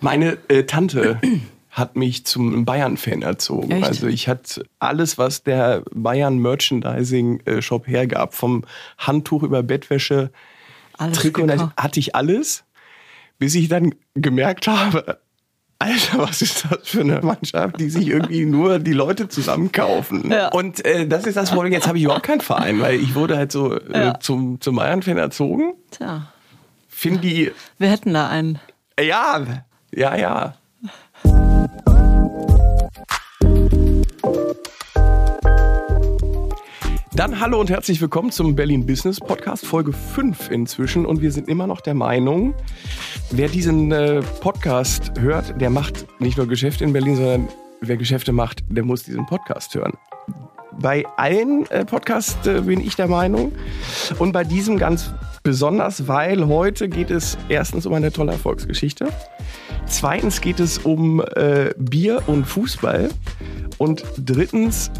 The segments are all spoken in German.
Meine äh, Tante hat mich zum Bayern-Fan erzogen. Echt? Also ich hatte alles, was der Bayern-Merchandising-Shop hergab, vom Handtuch über Bettwäsche, Alles Trikot, gekauft. hatte ich alles, bis ich dann gemerkt habe, Alter, was ist das für eine Mannschaft, die sich irgendwie nur die Leute zusammenkaufen? Ja. Und äh, das ist das Problem. Jetzt habe ich überhaupt keinen Verein, weil ich wurde halt so äh, Ja. zum, zum Bayern-Fan erzogen. Tja, Finde die, wir hätten da einen. äh, ja, ja, ja. Dann hallo und herzlich willkommen zum Berlin Business Podcast, Folge 5 inzwischen. Und wir sind immer noch der Meinung, wer diesen äh, Podcast hört, der macht nicht nur Geschäfte in Berlin, sondern wer Geschäfte macht, der muss diesen Podcast hören. Bei allen äh, Podcasts äh, bin ich der Meinung. Und bei diesem ganz besonders, weil heute geht es erstens um eine tolle Erfolgsgeschichte. Zweitens geht es um äh, Bier und Fußball. Und drittens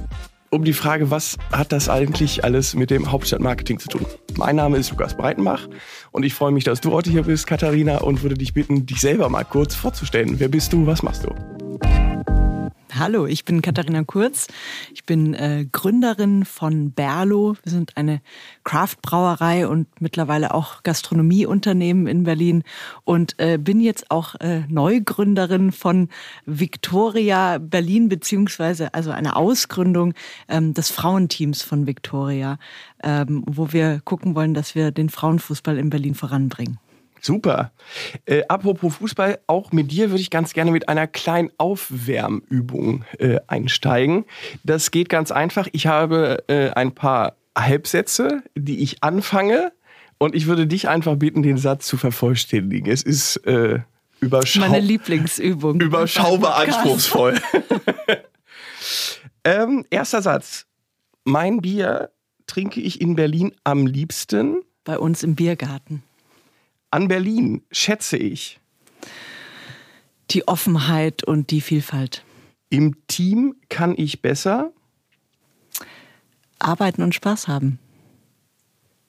um die Frage, was hat das eigentlich alles mit dem Hauptstadtmarketing zu tun? Mein Name ist Lukas Breitenbach und ich freue mich, dass du heute hier bist, Katharina, und würde dich bitten, dich selber mal kurz vorzustellen. Wer bist du? Was machst du? Hallo, ich bin Katharina Kurz. Ich bin äh, Gründerin von Berlo. Wir sind eine Craft-Brauerei und mittlerweile auch Gastronomieunternehmen in Berlin und äh, bin jetzt auch äh, Neugründerin von Victoria Berlin beziehungsweise also eine Ausgründung ähm, des Frauenteams von Victoria, ähm, wo wir gucken wollen, dass wir den Frauenfußball in Berlin voranbringen. Super. Äh, apropos Fußball, auch mit dir würde ich ganz gerne mit einer kleinen Aufwärmübung äh, einsteigen. Das geht ganz einfach. Ich habe äh, ein paar Halbsätze, die ich anfange und ich würde dich einfach bitten, den Satz zu vervollständigen. Es ist äh, überschau Meine Lieblingsübung. überschaubar anspruchsvoll. ähm, erster Satz. Mein Bier trinke ich in Berlin am liebsten. Bei uns im Biergarten. An Berlin schätze ich. Die Offenheit und die Vielfalt. Im Team kann ich besser. Arbeiten und Spaß haben.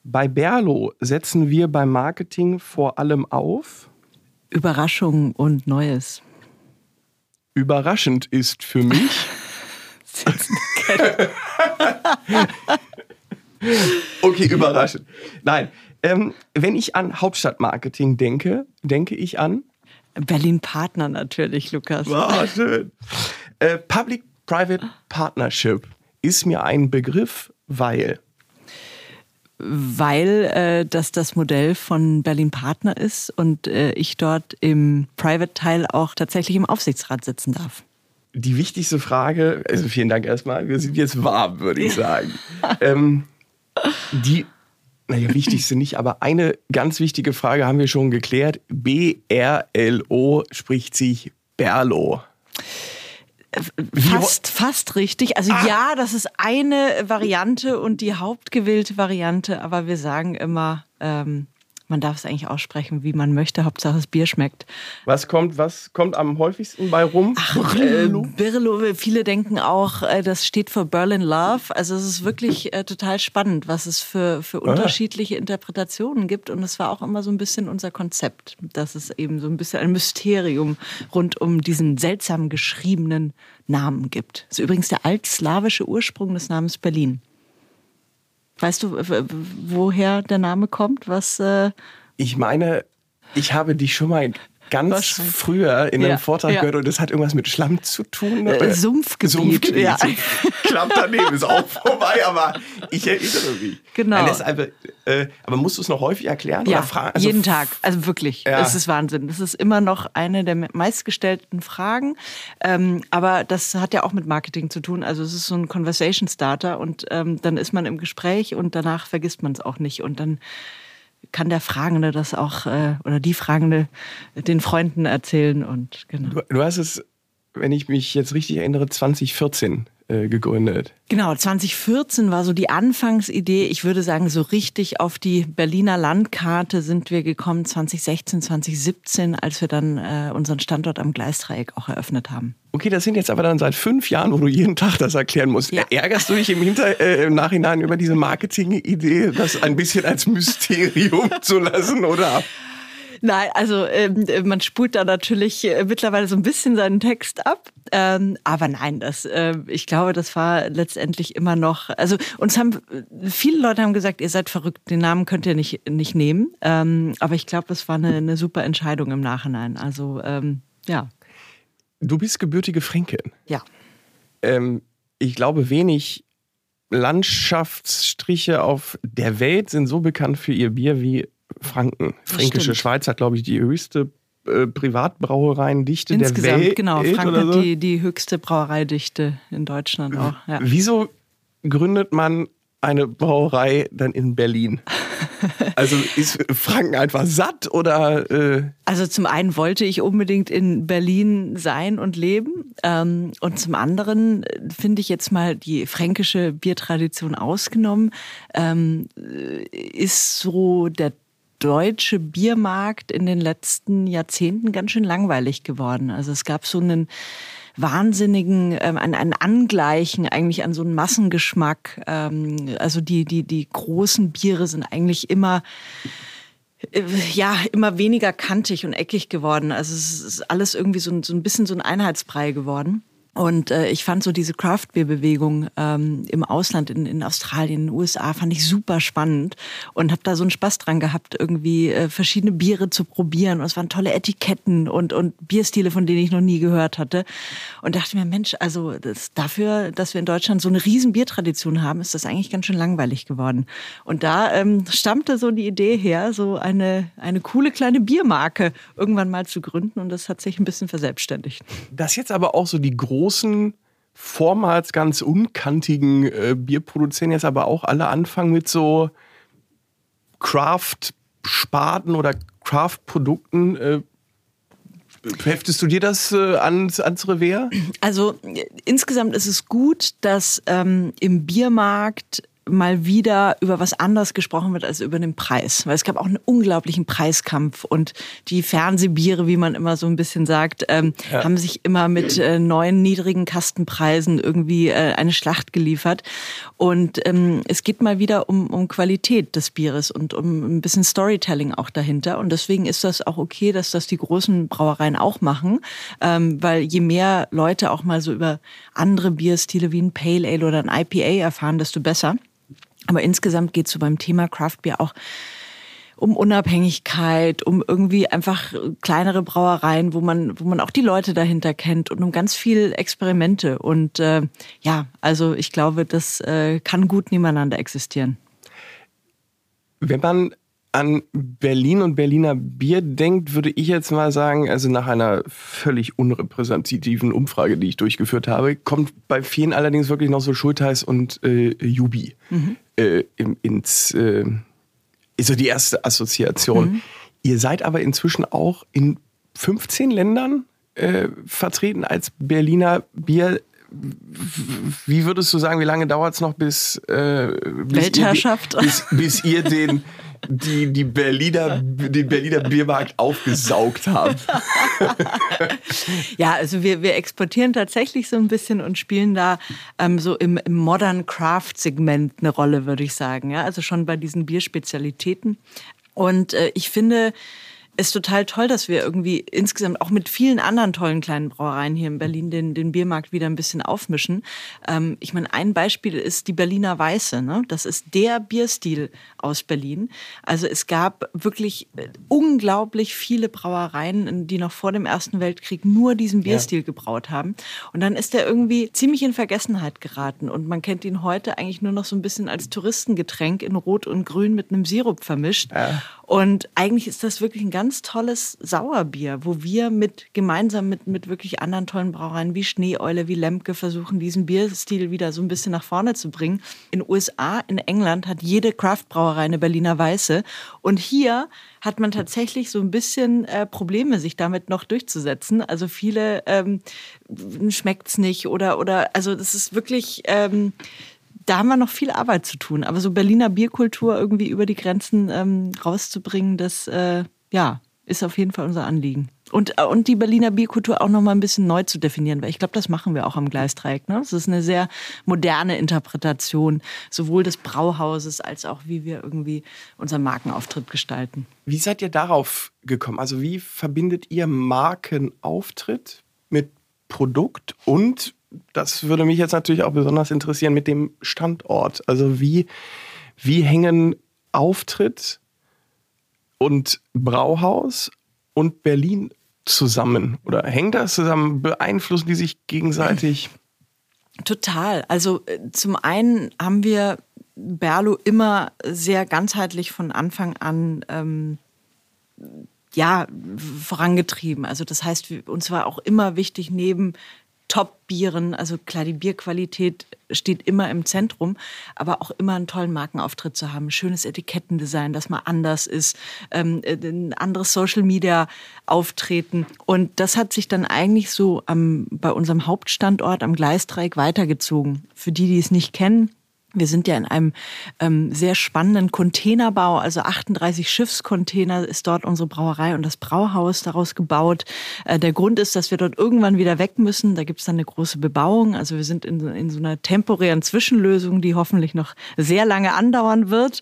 Bei Berlo setzen wir beim Marketing vor allem auf. Überraschung und Neues. Überraschend ist für mich. okay, überraschend. Nein, ähm, wenn ich an Hauptstadtmarketing denke, denke ich an. Berlin Partner natürlich, Lukas. Ah, schön. Äh, Public-Private Partnership ist mir ein Begriff, weil. Weil äh, das das Modell von Berlin Partner ist und äh, ich dort im Private-Teil auch tatsächlich im Aufsichtsrat sitzen darf. Die wichtigste Frage, also vielen Dank erstmal, wir sind jetzt warm, würde ich sagen. ähm, die, naja, wichtigste nicht, aber eine ganz wichtige Frage haben wir schon geklärt. B-R-L-O spricht sich Berlo. Ho- Fast, fast richtig. Also ja, das ist eine Variante und die hauptgewählte Variante, aber wir sagen immer, ähm, man darf es eigentlich aussprechen, wie man möchte. Hauptsache das Bier schmeckt. Was kommt, was kommt am häufigsten bei rum? Äh, Birlo, viele denken auch, äh, das steht für Berlin Love. Also es ist wirklich äh, total spannend, was es für, für unterschiedliche Interpretationen gibt. Und es war auch immer so ein bisschen unser Konzept, dass es eben so ein bisschen ein Mysterium rund um diesen seltsam geschriebenen Namen gibt. Das ist übrigens der altslawische Ursprung des Namens Berlin. Weißt du, woher der Name kommt? Was äh, Ich meine, ich habe dich schon mal ganz früher in einem Ja, Vortrag ja. gehört und das hat irgendwas mit Schlamm zu tun. Äh, oder? Sumpfgebiet, Sumpfgebiet. ja. Knapp daneben ist auch vorbei, aber ich erinnere mich. Genau. Einfach, äh, aber musst du es noch häufig erklären? Ja, oder fragen? Also jeden Tag. Also wirklich. Ja. Es ist Wahnsinn. Das ist immer noch eine der meistgestellten Fragen. Ähm, aber das hat ja auch mit Marketing zu tun. Also es ist so ein Conversation Starter und ähm, dann ist man im Gespräch und danach vergisst man es auch nicht. Und dann kann der Fragende das auch äh, oder die Fragende den Freunden erzählen und genau. Du, du hast es, wenn ich mich jetzt richtig erinnere, 2014 äh, gegründet. Genau, 2014 war so die Anfangsidee. Ich würde sagen, so richtig auf die Berliner Landkarte sind wir gekommen 2016, 2017, als wir dann äh, unseren Standort am Gleisdreieck auch eröffnet haben. Okay, das sind jetzt aber dann seit fünf Jahren, wo du jeden Tag das erklären musst. Ja. Ärgerst du dich im, Hinter äh, im Nachhinein über diese Marketing-Idee, das ein bisschen als Mysterium zu lassen, oder? Nein, also ähm, man spult da natürlich äh, mittlerweile so ein bisschen seinen Text ab. Ähm, aber nein, das, äh, ich glaube, das war letztendlich immer noch. Also uns haben viele Leute haben gesagt, ihr seid verrückt, den Namen könnt ihr nicht nicht nehmen. Ähm, aber ich glaube, das war eine, eine, super Entscheidung im Nachhinein. Also ähm, ja. Du bist gebürtige Fränkin. Ja. Ähm, ich glaube, wenig Landschaftsstriche auf der Welt sind so bekannt für ihr Bier wie Franken. Fränkische Schweiz hat, glaube ich, die höchste äh, Privatbrauereiendichte der Welt. Genau, Franken so. hat die, die höchste Brauereidichte in Deutschland auch. Ja. Wieso gründet man eine Brauerei dann in Berlin? Also ist Franken einfach satt oder? Äh also zum einen wollte ich unbedingt in Berlin sein und leben ähm, und zum anderen äh, finde ich jetzt mal die fränkische Biertradition ausgenommen, ähm, ist so der deutsche Biermarkt in den letzten Jahrzehnten ganz schön langweilig geworden. Also es gab so einen wahnsinnigen, ähm, ein, ein Angleichen eigentlich an so einen Massengeschmack. Ähm, also die, die, die großen Biere sind eigentlich immer äh, ja, immer weniger kantig und eckig geworden. Also es ist alles irgendwie so ein, so ein bisschen so ein Einheitsbrei geworden. Und äh, ich fand so diese Craft-Beer-Bewegung ähm, im Ausland, in, in Australien, in den USA, fand ich super spannend und habe da so einen Spaß dran gehabt, irgendwie äh, verschiedene Biere zu probieren. Und es waren tolle Etiketten und, und Bierstile, von denen ich noch nie gehört hatte. Und dachte mir, Mensch, also das, dafür, dass wir in Deutschland so eine riesen Biertradition haben, ist das eigentlich ganz schön langweilig geworden. Und da ähm, stammte so die Idee her, so eine, eine coole kleine Biermarke irgendwann mal zu gründen. Und das hat sich ein bisschen verselbstständigt. Das jetzt aber auch so die große großen, vormals ganz unkantigen äh, Bierproduzenten jetzt aber auch alle anfangen mit so Craft-Sparten oder Craft-Produkten. Äh, Heftest du dir das äh, ans, ans Revers? Also insgesamt ist es gut, dass ähm, im Biermarkt mal wieder über was anderes gesprochen wird als über den Preis. Weil es gab auch einen unglaublichen Preiskampf und die Fernsehbiere, wie man immer so ein bisschen sagt, ähm, ja. haben sich immer mit äh, neuen niedrigen Kastenpreisen irgendwie äh, eine Schlacht geliefert. Und ähm, es geht mal wieder um, um Qualität des Bieres und um ein bisschen Storytelling auch dahinter. Und deswegen ist das auch okay, dass das die großen Brauereien auch machen, ähm, weil je mehr Leute auch mal so über andere Bierstile wie ein Pale Ale oder ein IPA erfahren, desto besser. Aber insgesamt geht es so beim Thema Craft Beer auch um Unabhängigkeit, um irgendwie einfach kleinere Brauereien, wo man, wo man auch die Leute dahinter kennt und um ganz viel Experimente. Und äh, ja, also ich glaube, das äh, kann gut nebeneinander existieren. Wenn man an Berlin und Berliner Bier denkt, würde ich jetzt mal sagen, also nach einer völlig unrepräsentativen Umfrage, die ich durchgeführt habe, kommt bei vielen allerdings wirklich noch so Schultheiß und äh, Jubi mhm. äh, ins, äh, ist so die erste Assoziation. Mhm. Ihr seid aber inzwischen auch in 15 Ländern äh, vertreten als Berliner Bier. Wie würdest du sagen, wie lange dauert es noch bis, äh, bis Weltherrschaft? Ihr, bis, bis ihr den die, die Berliner, den Berliner Biermarkt aufgesaugt haben. ja, also wir, wir exportieren tatsächlich so ein bisschen und spielen da ähm, so im, im Modern Craft Segment eine Rolle, würde ich sagen. Ja, also schon bei diesen Bierspezialitäten. Und äh, ich finde, ist total toll, dass wir irgendwie insgesamt auch mit vielen anderen tollen kleinen Brauereien hier in Berlin den, den Biermarkt wieder ein bisschen aufmischen. Ähm, ich meine, ein Beispiel ist die Berliner Weiße. Ne? Das ist der Bierstil aus Berlin. Also es gab wirklich äh, unglaublich viele Brauereien, die noch vor dem Ersten Weltkrieg nur diesen Bierstil ja. gebraut haben. Und dann ist er irgendwie ziemlich in Vergessenheit geraten. Und man kennt ihn heute eigentlich nur noch so ein bisschen als Touristengetränk in Rot und Grün mit einem Sirup vermischt. Ja. Und eigentlich ist das wirklich ein ganz tolles Sauerbier, wo wir mit gemeinsam mit, mit wirklich anderen tollen Brauereien wie Schneeeule, wie Lemke versuchen, diesen Bierstil wieder so ein bisschen nach vorne zu bringen. In USA, in England hat jede Craft-Brauerei eine Berliner Weiße. Und hier hat man tatsächlich so ein bisschen äh, Probleme, sich damit noch durchzusetzen. Also viele ähm, schmeckt's nicht oder oder also das ist wirklich ähm, da haben wir noch viel Arbeit zu tun. Aber so Berliner Bierkultur irgendwie über die Grenzen ähm, rauszubringen, das äh, ja, ist auf jeden Fall unser Anliegen. Und, äh, und die Berliner Bierkultur auch noch mal ein bisschen neu zu definieren, weil ich glaube, das machen wir auch am Gleisdreieck. Ne? Es ist eine sehr moderne Interpretation sowohl des Brauhauses als auch wie wir irgendwie unseren Markenauftritt gestalten. Wie seid ihr darauf gekommen? Also wie verbindet ihr Markenauftritt mit Produkt und das würde mich jetzt natürlich auch besonders interessieren mit dem Standort. Also wie, wie hängen Auftritt und Brauhaus und Berlin zusammen? Oder hängt das zusammen? Beeinflussen die sich gegenseitig? Total. Also äh, zum einen haben wir Berlo immer sehr ganzheitlich von Anfang an ähm, ja, vorangetrieben. Also das heißt, uns war auch immer wichtig, neben Top-Bieren. Also klar, die Bierqualität steht immer im Zentrum, aber auch immer einen tollen Markenauftritt zu haben, schönes Etikettendesign, das mal anders ist, ähm, äh, ein anderes Social-Media-Auftreten. Und das hat sich dann eigentlich so am, bei unserem Hauptstandort am Gleisdreieck weitergezogen. Für die, die es nicht kennen, wir sind ja in einem ähm, sehr spannenden Containerbau, also 38 Schiffscontainer ist dort unsere Brauerei und das Brauhaus daraus gebaut. Äh, der Grund ist, dass wir dort irgendwann wieder weg müssen. Da gibt es dann eine große Bebauung. Also wir sind in, in so einer temporären Zwischenlösung, die hoffentlich noch sehr lange andauern wird.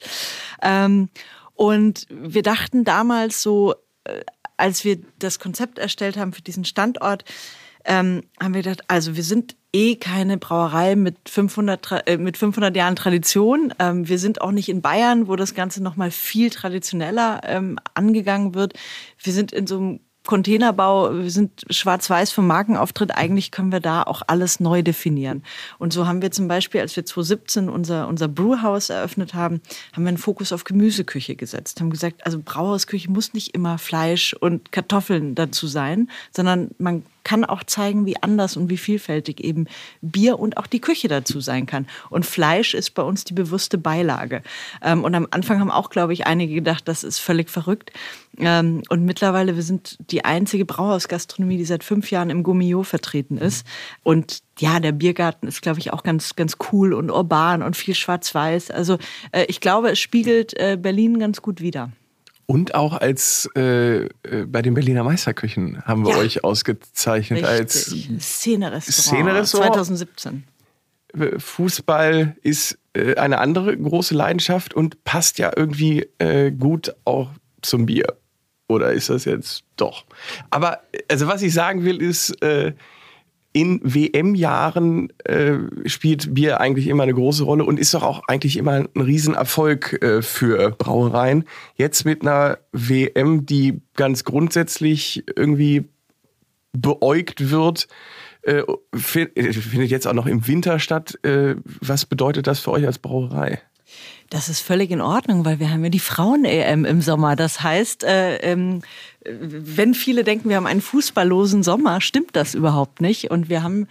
Ähm, und wir dachten damals so, äh, als wir das Konzept erstellt haben für diesen Standort, ähm, haben wir gedacht, also wir sind eh keine Brauerei mit 500, äh, mit 500 Jahren Tradition. Ähm, wir sind auch nicht in Bayern, wo das Ganze noch mal viel traditioneller ähm, angegangen wird. Wir sind in so einem Containerbau, wir sind schwarz-weiß vom Markenauftritt. Eigentlich können wir da auch alles neu definieren. Und so haben wir zum Beispiel, als wir 2017 unser, unser Brewhouse eröffnet haben, haben wir einen Fokus auf Gemüseküche gesetzt. Haben gesagt, also Brauhausküche muss nicht immer Fleisch und Kartoffeln dazu sein, sondern man kann auch zeigen, wie anders und wie vielfältig eben Bier und auch die Küche dazu sein kann. Und Fleisch ist bei uns die bewusste Beilage. Ähm, und am Anfang haben auch, glaube ich, einige gedacht, das ist völlig verrückt. Ähm, und mittlerweile, wir sind die einzige Brauhausgastronomie, die seit fünf Jahren im Gummio vertreten ist. Und ja, der Biergarten ist, glaube ich, auch ganz, ganz cool und urban und viel schwarz-weiß. Also äh, ich glaube, es spiegelt äh, Berlin ganz gut wider. Und auch als äh, äh, bei den Berliner Meisterküchen haben wir ja. euch ausgezeichnet Richtig. als Szene-Restaurant. Szene-Restaurant. 2017. Äh, Fußball ist äh, eine andere große Leidenschaft und passt ja irgendwie äh, gut auch zum Bier. Oder ist das jetzt doch? Aber also was ich sagen will ist, äh, in WM-Jahren äh, spielt Bier eigentlich immer eine große Rolle und ist doch auch eigentlich immer ein Riesenerfolg äh, für Brauereien. Jetzt mit einer WM, die ganz grundsätzlich irgendwie beäugt wird, äh, findet jetzt auch noch im Winter statt. Äh, was bedeutet das für euch als Brauerei? Das ist völlig in Ordnung, weil wir haben ja die Frauen-EM im Sommer. Das heißt, äh, ähm, wenn viele denken, wir haben einen fußballlosen Sommer, stimmt das überhaupt nicht. Und wir haben,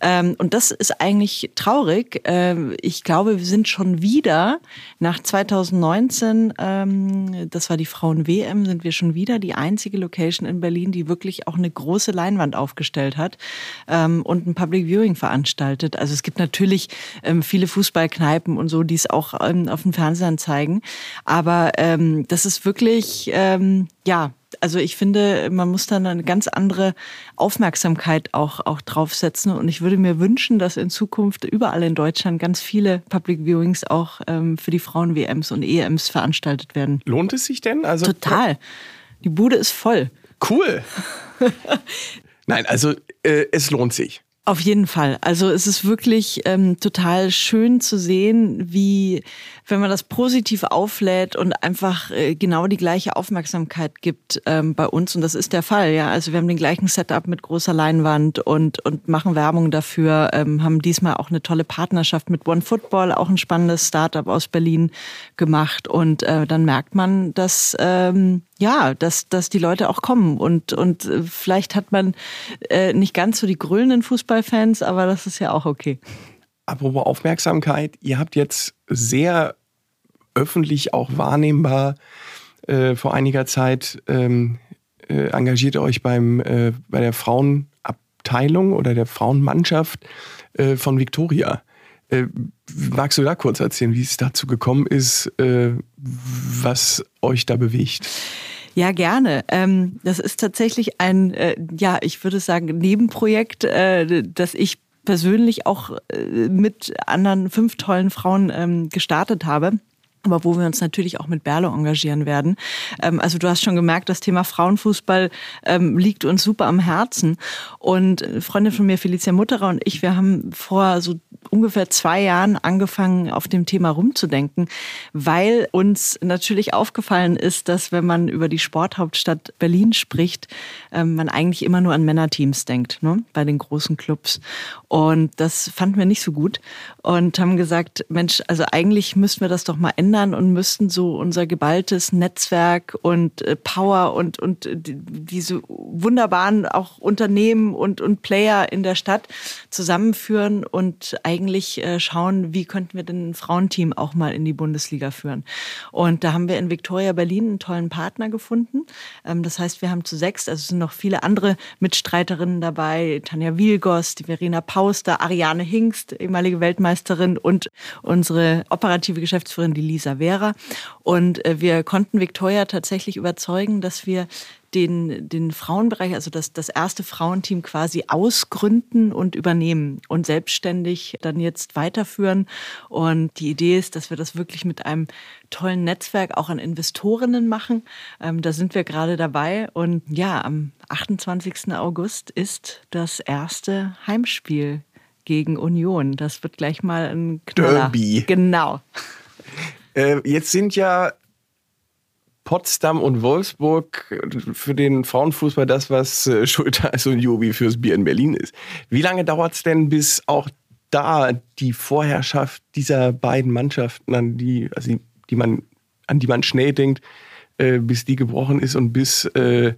ähm, und das ist eigentlich traurig. Ähm, ich glaube, wir sind schon wieder nach 2019, ähm, das war die Frauen-WM, sind wir schon wieder die einzige Location in Berlin, die wirklich auch eine große Leinwand aufgestellt hat ähm, und ein Public Viewing veranstaltet. Also es gibt natürlich ähm, viele Fußballkneipen und so, die es auch ähm, auf dem Fernsehen zeigen. Aber das ist wirklich, ja, also ich finde, man muss dann eine ganz andere Aufmerksamkeit auch, auch draufsetzen. Und ich würde mir wünschen, dass in Zukunft überall in Deutschland ganz viele Public Viewings auch ähm, für die Frauen-WMs und EMs veranstaltet werden. Lohnt es sich denn? Also Total. Die Bude ist voll. Cool. Nein, also äh, es lohnt sich. Auf jeden Fall. Also es ist wirklich ähm, total schön zu sehen, wie, wenn man das positiv auflädt und einfach äh, genau die gleiche Aufmerksamkeit gibt ähm, bei uns. Und das ist der Fall, ja. Also wir haben den gleichen Setup mit großer Leinwand und, und machen Werbung dafür, ähm, haben diesmal auch eine tolle Partnerschaft mit One Football, auch ein spannendes Startup aus Berlin gemacht. Und äh, dann merkt man, dass ähm, ja, dass, dass die Leute auch kommen. Und, und äh, vielleicht hat man äh, nicht ganz so die grünen Fußballfans, aber das ist ja auch okay. Apropos Aufmerksamkeit, ihr habt jetzt sehr öffentlich auch wahrnehmbar äh, vor einiger Zeit ähm, äh, engagiert euch beim, äh, bei der Frauenabteilung oder der Frauenmannschaft äh, von Victoria. Äh, magst du da kurz erzählen, wie es dazu gekommen ist, äh, was euch da bewegt? Ja, gerne. Ähm, das ist tatsächlich ein, äh, ja, ich würde sagen, Nebenprojekt, das ich persönlich auch mit anderen fünf tollen Frauen ähm, gestartet habe aber wo wir uns natürlich auch mit Berlo engagieren werden. Ähm, also du hast schon gemerkt, das Thema Frauenfußball ähm, liegt uns super am Herzen. Und eine Freundin von mir, Felicia Mutterer und ich, wir haben vor so ungefähr zwei Jahren angefangen, auf dem Thema rumzudenken, weil uns natürlich aufgefallen ist, dass wenn man über die Sporthauptstadt Berlin spricht, ähm, man eigentlich immer nur an Männerteams denkt, ne? bei den großen Clubs. Und das fanden wir nicht so gut und haben gesagt, Mensch, also eigentlich müssten wir das doch mal ändern ändern und müssten so unser geballtes Netzwerk und äh, Power und, und äh, diese wunderbaren auch Unternehmen und, und Player in der Stadt zusammenführen und eigentlich äh, schauen, wie könnten wir denn ein Frauenteam auch mal in die Bundesliga führen. Und da haben wir in Victoria Berlin einen tollen Partner gefunden. Ähm, das heißt, wir haben zu sechs, also es sind noch viele andere Mitstreiterinnen dabei, Tanja Wielgos, die Verena Pauster, Ariane Hingst, ehemalige Weltmeisterin und unsere operative Geschäftsführerin, die Lisa Savera. Und äh, wir konnten Victoria tatsächlich überzeugen, dass wir den, den Frauenbereich, also das, das erste Frauenteam quasi ausgründen und übernehmen und selbstständig dann jetzt weiterführen. Und die Idee ist, dass wir das wirklich mit einem tollen Netzwerk auch an Investorinnen machen. Ähm, da sind wir gerade dabei. Und ja, am 28. August ist das erste Heimspiel gegen Union. Das wird gleich mal ein Knaller. Derby. Genau. Äh, jetzt sind ja Potsdam und Wolfsburg für den Frauenfußball das, was äh, Schulteis und Jobi fürs Bier in Berlin ist. Wie lange dauert es denn, bis auch da die Vorherrschaft dieser beiden Mannschaften, an die, also die man, an die man schnell denkt, äh, bis die gebrochen ist und bis äh,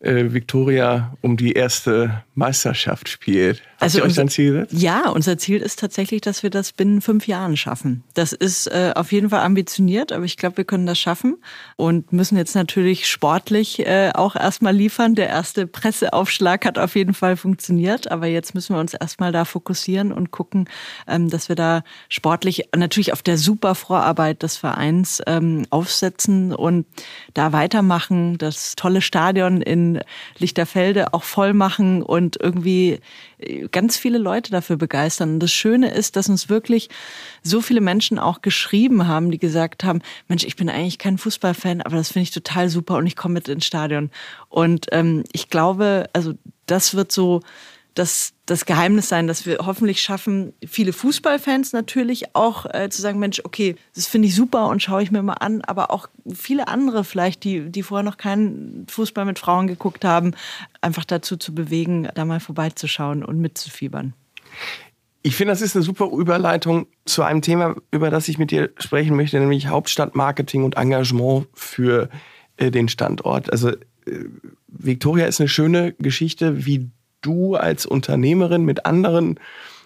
äh, Victoria um die erste Meisterschaft spielt. Habt also ihr euch unser, Ziel gesetzt? Ja, unser Ziel ist tatsächlich, dass wir das binnen fünf Jahren schaffen. Das ist äh, auf jeden Fall ambitioniert, aber ich glaube, wir können das schaffen und müssen jetzt natürlich sportlich äh, auch erstmal liefern. Der erste Presseaufschlag hat auf jeden Fall funktioniert, aber jetzt müssen wir uns erstmal da fokussieren und gucken, ähm, dass wir da sportlich natürlich auf der super Vorarbeit des Vereins ähm, aufsetzen und da weitermachen, das tolle Stadion in Lichterfelde auch voll machen und irgendwie ganz viele Leute dafür begeistern. Und das Schöne ist, dass uns wirklich so viele Menschen auch geschrieben haben, die gesagt haben, Mensch, ich bin eigentlich kein Fußballfan, aber das finde ich total super und ich komme mit ins Stadion. Und ähm, ich glaube, also das wird so das, das Geheimnis sein, dass wir hoffentlich schaffen, viele Fußballfans natürlich auch äh, zu sagen, Mensch, okay, das finde ich super und schaue ich mir mal an, aber auch viele andere vielleicht, die, die vorher noch keinen Fußball mit Frauen geguckt haben, einfach dazu zu bewegen, da mal vorbeizuschauen und mitzufiebern. Ich finde, das ist eine super Überleitung zu einem Thema, über das ich mit dir sprechen möchte, nämlich Hauptstadtmarketing und Engagement für äh, den Standort. Also äh, Victoria ist eine schöne Geschichte, wie du als Unternehmerin mit anderen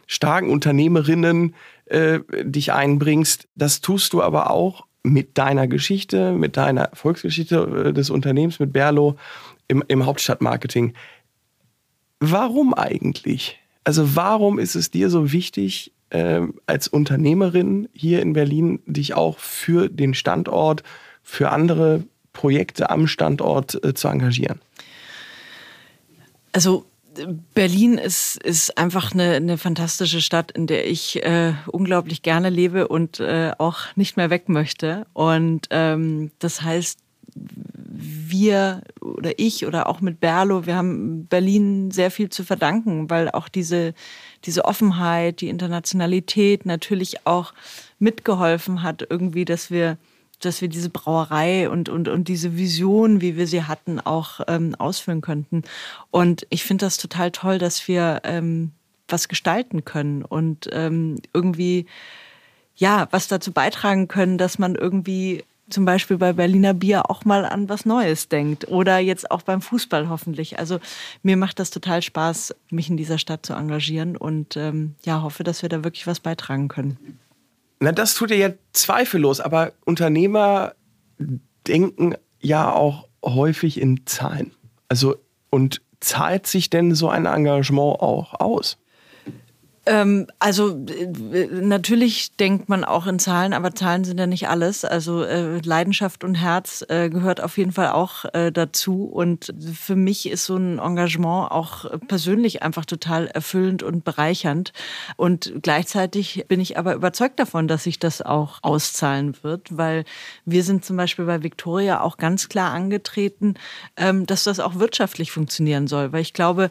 starken Unternehmerinnen äh, dich einbringst. Das tust du aber auch mit deiner Geschichte, mit deiner Erfolgsgeschichte äh, des Unternehmens, mit Berlo im, im Hauptstadtmarketing. Warum eigentlich? Also warum ist es dir so wichtig, äh, als Unternehmerin hier in Berlin dich auch für den Standort, für andere Projekte am Standort äh, zu engagieren? Also Berlin ist, ist einfach eine, eine fantastische Stadt, in der ich äh, unglaublich gerne lebe und äh, auch nicht mehr weg möchte. Und ähm, das heißt, wir oder ich oder auch mit Berlo, wir haben Berlin sehr viel zu verdanken, weil auch diese, diese Offenheit, die Internationalität natürlich auch mitgeholfen hat, irgendwie, dass wir dass wir diese Brauerei und, und, und diese Vision, wie wir sie hatten, auch ähm, ausführen könnten. Und ich finde das total toll, dass wir ähm, was gestalten können und ähm, irgendwie, ja, was dazu beitragen können, dass man irgendwie zum Beispiel bei Berliner Bier auch mal an was Neues denkt oder jetzt auch beim Fußball hoffentlich. Also mir macht das total Spaß, mich in dieser Stadt zu engagieren und ähm, ja, hoffe, dass wir da wirklich was beitragen können. Na, das tut ihr ja zweifellos, aber Unternehmer denken ja auch häufig in Zahlen. Also, und zahlt sich denn so ein Engagement auch aus? Ähm, also äh, natürlich denkt man auch in Zahlen, aber Zahlen sind ja nicht alles. Also äh, Leidenschaft und Herz äh, gehört auf jeden Fall auch äh, dazu. Und für mich ist so ein Engagement auch persönlich einfach total erfüllend und bereichernd. Und gleichzeitig bin ich aber überzeugt davon, dass sich das auch auszahlen wird, weil wir sind zum Beispiel bei Victoria auch ganz klar angetreten, ähm, dass das auch wirtschaftlich funktionieren soll. Weil ich glaube,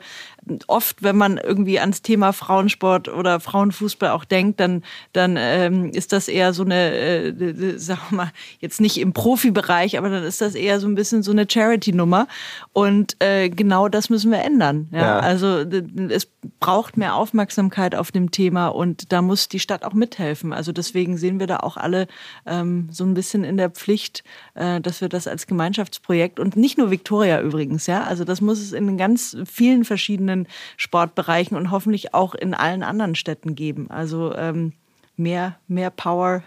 oft, wenn man irgendwie ans Thema Frauensport oder Frauenfußball auch denkt, dann, dann ähm, ist das eher so eine, äh, sagen wir mal, jetzt nicht im Profibereich, aber dann ist das eher so ein bisschen so eine Charity-Nummer. Und äh, genau das müssen wir ändern. Ja? ja? Also es braucht mehr Aufmerksamkeit auf dem Thema und da muss die Stadt auch mithelfen. Also deswegen sehen wir da auch alle ähm, so ein bisschen in der Pflicht, äh, dass wir das als Gemeinschaftsprojekt und nicht nur Victoria übrigens, ja, also das muss es in ganz vielen verschiedenen verschiedenen Sportbereichen und hoffentlich auch in allen anderen Städten geben. Also ähm, mehr, mehr Power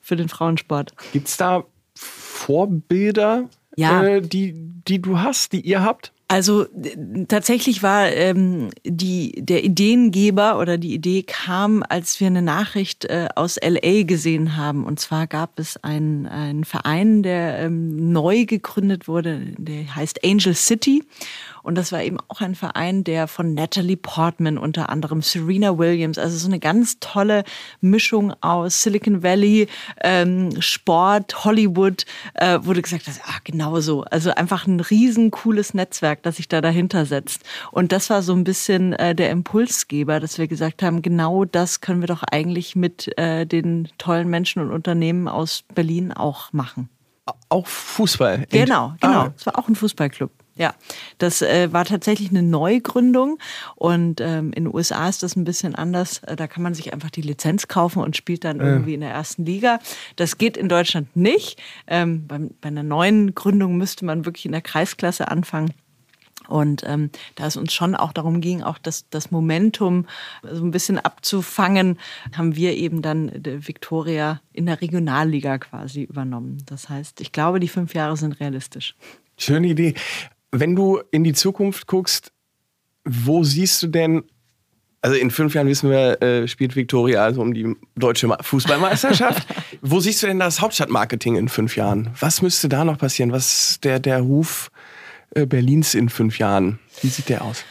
für den Frauensport. Gibt es da Vorbilder, ja. äh, die, die du hast, die ihr habt? Also tatsächlich war ähm, die, der Ideengeber oder die Idee kam, als wir eine Nachricht äh, aus LA gesehen haben. Und zwar gab es einen, einen Verein, der ähm, neu gegründet wurde, der heißt Angel City. Und das war eben auch ein Verein, der von Natalie Portman unter anderem, Serena Williams, also so eine ganz tolle Mischung aus Silicon Valley, ähm, Sport, Hollywood, äh, wurde gesagt, dass, ah, genau so. Also einfach ein riesen cooles Netzwerk, das sich da dahinter setzt. Und das war so ein bisschen äh, der Impulsgeber, dass wir gesagt haben, genau das können wir doch eigentlich mit äh, den tollen Menschen und Unternehmen aus Berlin auch machen. Auch Fußball. Genau, genau. Ah. Es war auch ein Fußballclub. Ja, das äh, war tatsächlich eine Neugründung und ähm, in den USA ist das ein bisschen anders. Äh, da kann man sich einfach die Lizenz kaufen und spielt dann irgendwie in der ersten Liga. Das geht in Deutschland nicht. Ähm, bei, bei einer neuen Gründung müsste man wirklich in der Kreisklasse anfangen. Und ähm, da es uns schon auch darum ging, auch das, das Momentum so ein bisschen abzufangen, haben wir eben dann Victoria in der Regionalliga quasi übernommen. Das heißt, ich glaube, die fünf Jahre sind realistisch. Schöne Idee. Wenn du in die Zukunft guckst, wo siehst du denn, also in fünf Jahren wissen wir, äh, spielt Viktoria also um die deutsche Fußballmeisterschaft. wo siehst du denn das Hauptstadtmarketing in fünf Jahren? Was müsste da noch passieren? Was ist der, der Ruf äh, Berlins in fünf Jahren? Wie sieht der aus?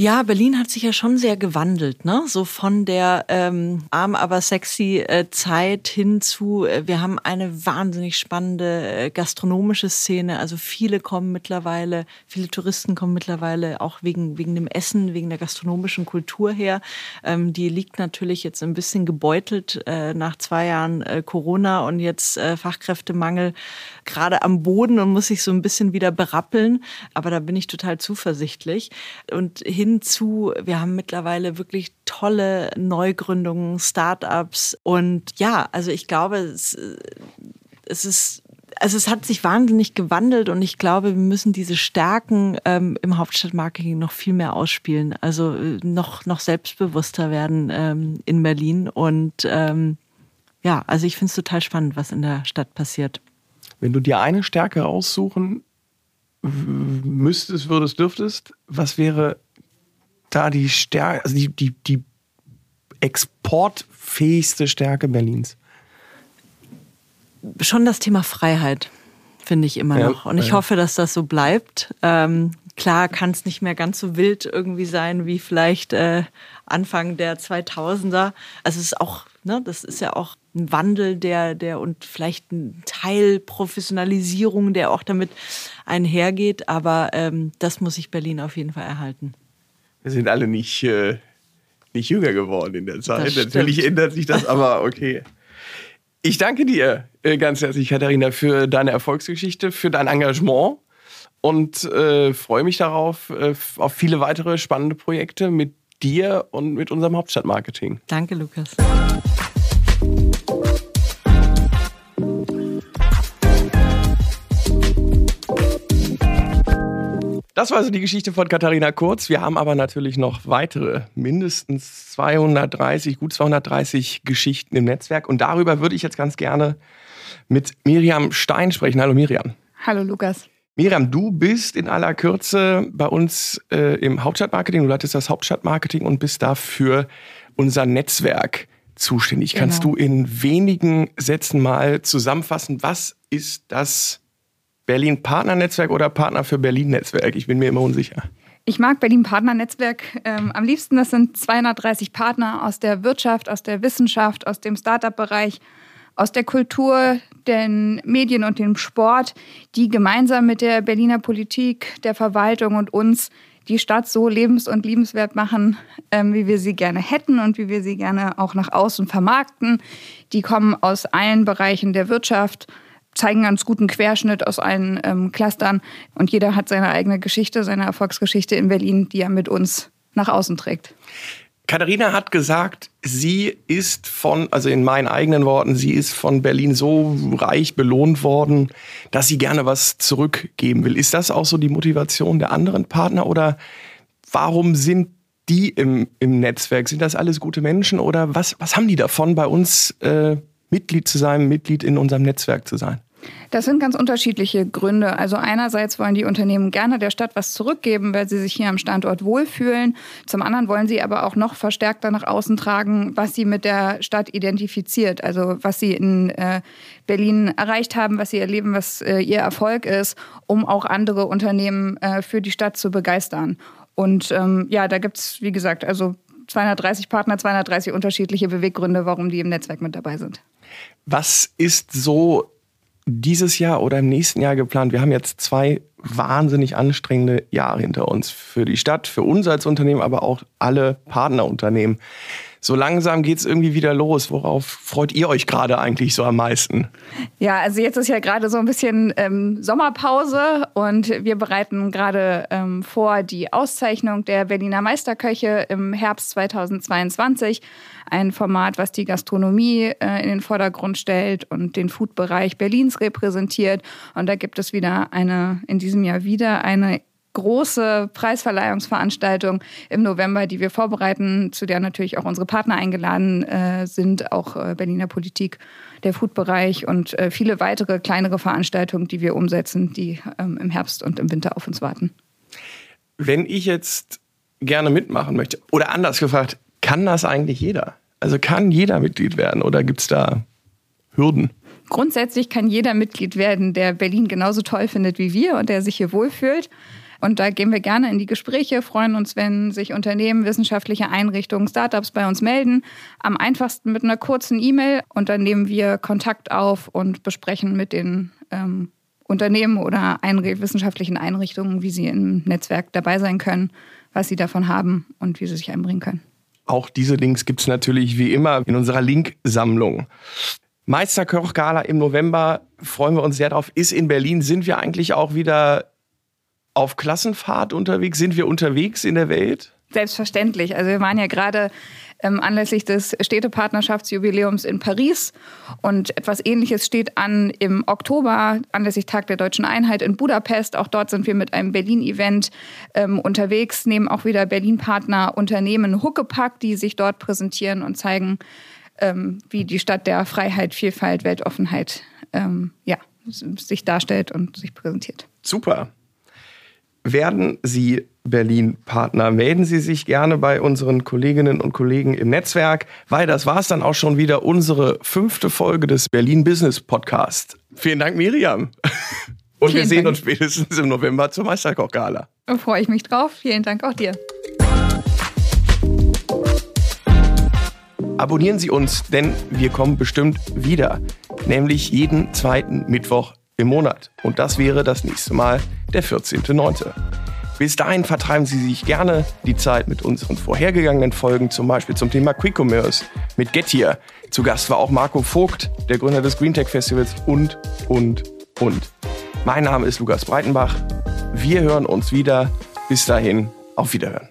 Ja, Berlin hat sich ja schon sehr gewandelt, ne? So von der ähm, arm aber sexy äh, Zeit hin zu, äh, wir haben eine wahnsinnig spannende äh, gastronomische Szene. Also viele kommen mittlerweile, viele Touristen kommen mittlerweile auch wegen, wegen dem Essen, wegen der gastronomischen Kultur her. Ähm, die liegt natürlich jetzt ein bisschen gebeutelt äh, nach zwei Jahren äh, Corona und jetzt äh, Fachkräftemangel gerade am Boden und muss sich so ein bisschen wieder berappeln. Aber da bin ich total zuversichtlich. Und hin zu, wir haben mittlerweile wirklich tolle Neugründungen, Startups. Und ja, also ich glaube, es, es ist also es hat sich wahnsinnig gewandelt und ich glaube, wir müssen diese Stärken ähm, im Hauptstadtmarketing noch viel mehr ausspielen. Also äh, noch, noch selbstbewusster werden ähm, in Berlin. Und ähm, ja, also ich finde es total spannend, was in der Stadt passiert. Wenn du dir eine Stärke raussuchen müsstest, würdest, dürftest, was wäre da die Stärke, also die, die, die exportfähigste Stärke Berlins? Schon das Thema Freiheit, finde ich immer ja, noch. Und ich ja. hoffe, dass das so bleibt. Ähm, klar kann es nicht mehr ganz so wild irgendwie sein wie vielleicht äh, Anfang der 2000er. Also es ist auch, ne, das ist ja auch ein Wandel, der, der und vielleicht ein Teil Professionalisierung, der auch damit einhergeht. Aber ähm, das muss sich Berlin auf jeden Fall erhalten. Wir sind alle nicht, äh, nicht jünger geworden in der Zeit. Natürlich ändert sich das, aber okay. Ich danke dir äh, ganz herzlich, Katharina, für deine Erfolgsgeschichte, für dein Engagement und äh, freue mich darauf, äh, auf viele weitere spannende Projekte mit dir und mit unserem Hauptstadtmarketing. Danke, Lukas. Das war also die Geschichte von Katharina Kurz. Wir haben aber natürlich noch weitere, mindestens 230, gut 230 Geschichten im Netzwerk. Und darüber würde ich jetzt ganz gerne mit Miriam Stein sprechen. Hallo Miriam. Hallo Lukas. Miriam, du bist in aller Kürze bei uns äh, im Hauptstadtmarketing. Du leitest das Hauptstadtmarketing und bist dafür unser Netzwerk zuständig. Genau. Kannst du in wenigen Sätzen mal zusammenfassen, was ist das Berlin Partnernetzwerk oder Partner für Berlin Netzwerk? Ich bin mir immer unsicher. Ich mag Berlin Partnernetzwerk ähm, am liebsten. Das sind 230 Partner aus der Wirtschaft, aus der Wissenschaft, aus dem Startup-Bereich, aus der Kultur, den Medien und dem Sport, die gemeinsam mit der Berliner Politik, der Verwaltung und uns die Stadt so lebens- und liebenswert machen, ähm, wie wir sie gerne hätten und wie wir sie gerne auch nach außen vermarkten. Die kommen aus allen Bereichen der Wirtschaft, zeigen ganz guten Querschnitt aus allen ähm, Clustern und jeder hat seine eigene Geschichte, seine Erfolgsgeschichte in Berlin, die er mit uns nach außen trägt. Katharina hat gesagt, sie ist von, also in meinen eigenen Worten, sie ist von Berlin so reich belohnt worden, dass sie gerne was zurückgeben will. Ist das auch so die Motivation der anderen Partner oder warum sind die im, im Netzwerk? Sind das alles gute Menschen oder was, was haben die davon, bei uns äh, Mitglied zu sein, Mitglied in unserem Netzwerk zu sein? Das sind ganz unterschiedliche Gründe. Also einerseits wollen die Unternehmen gerne der Stadt was zurückgeben, weil sie sich hier am Standort wohlfühlen. Zum anderen wollen sie aber auch noch verstärkter nach außen tragen, was sie mit der Stadt identifiziert. Also was sie in äh, Berlin erreicht haben, was sie erleben, was äh, ihr Erfolg ist, um auch andere Unternehmen äh, für die Stadt zu begeistern. Und ähm, ja, da gibt es, wie gesagt, also 230 Partner, 230 unterschiedliche Beweggründe, warum die im Netzwerk mit dabei sind. Was ist so dieses Jahr oder im nächsten Jahr geplant? Wir haben jetzt zwei wahnsinnig anstrengende Jahre hinter uns für die Stadt, für uns als Unternehmen, aber auch alle Partnerunternehmen so langsam geht es irgendwie wieder los. Worauf freut ihr euch gerade eigentlich so am meisten? Ja, also jetzt ist ja gerade so ein bisschen ähm, Sommerpause und wir bereiten gerade ähm, vor die Auszeichnung der Berliner Meisterköche im Herbst 2022. Ein Format, was die Gastronomie äh, in den Vordergrund stellt und den Foodbereich Berlins repräsentiert. Und da gibt es wieder eine, in diesem Jahr wieder eine große Preisverleihungsveranstaltung im November, die wir vorbereiten, zu der natürlich auch unsere Partner eingeladen äh, sind, auch äh, Berliner Politik, der Foodbereich und äh, viele weitere kleinere Veranstaltungen, die wir umsetzen, die ähm, im Herbst und im Winter auf uns warten. Wenn ich jetzt gerne mitmachen möchte, oder anders gefragt, kann das eigentlich jeder? Also kann jeder Mitglied werden oder gibt es da Hürden? Grundsätzlich kann jeder Mitglied werden, der Berlin genauso toll findet wie wir und der sich hier wohlfühlt. Und da gehen wir gerne in die Gespräche, freuen uns, wenn sich Unternehmen, wissenschaftliche Einrichtungen, Startups bei uns melden. Am einfachsten mit einer kurzen E-Mail und dann nehmen wir Kontakt auf und besprechen mit den ähm, Unternehmen oder Einri wissenschaftlichen Einrichtungen, wie sie im Netzwerk dabei sein können, was sie davon haben und wie sie sich einbringen können. Auch diese Links gibt es natürlich wie immer in unserer Linksammlung. Meisterkoch-Gala im November, freuen wir uns sehr drauf, ist in Berlin. Sind wir eigentlich auch wieder auf Klassenfahrt unterwegs? Sind wir unterwegs in der Welt? Selbstverständlich. Also wir waren ja gerade ähm, anlässlich des Städtepartnerschaftsjubiläums in Paris und etwas Ähnliches steht an im Oktober anlässlich Tag der deutschen Einheit in Budapest. Auch dort sind wir mit einem Berlin-Event ähm, unterwegs, nehmen auch wieder Berlin-Partner Unternehmen Huckepack, die sich dort präsentieren und zeigen, ähm, wie die Stadt der Freiheit, Vielfalt, Weltoffenheit ähm, ja, sich darstellt und sich präsentiert. Super werden Sie Berlin-Partner. Melden Sie sich gerne bei unseren Kolleginnen und Kollegen im Netzwerk, weil das war es dann auch schon wieder unsere fünfte Folge des Berlin Business Podcast. Vielen Dank, Miriam. Und Vielen wir sehen Dank. uns spätestens im November zur Meisterkoch-Gala. Da freue ich mich drauf. Vielen Dank auch dir. Abonnieren Sie uns, denn wir kommen bestimmt wieder. Nämlich jeden zweiten Mittwoch im Monat. Und das wäre das nächste Mal der 14.9. Bis dahin vertreiben Sie sich gerne die Zeit mit unseren vorhergegangenen Folgen, zum Beispiel zum Thema Quick Commerce mit Gettier. Zu Gast war auch Marco Vogt, der Gründer des Green Tech Festivals und, und, und. Mein Name ist Lukas Breitenbach. Wir hören uns wieder. Bis dahin, auf Wiederhören.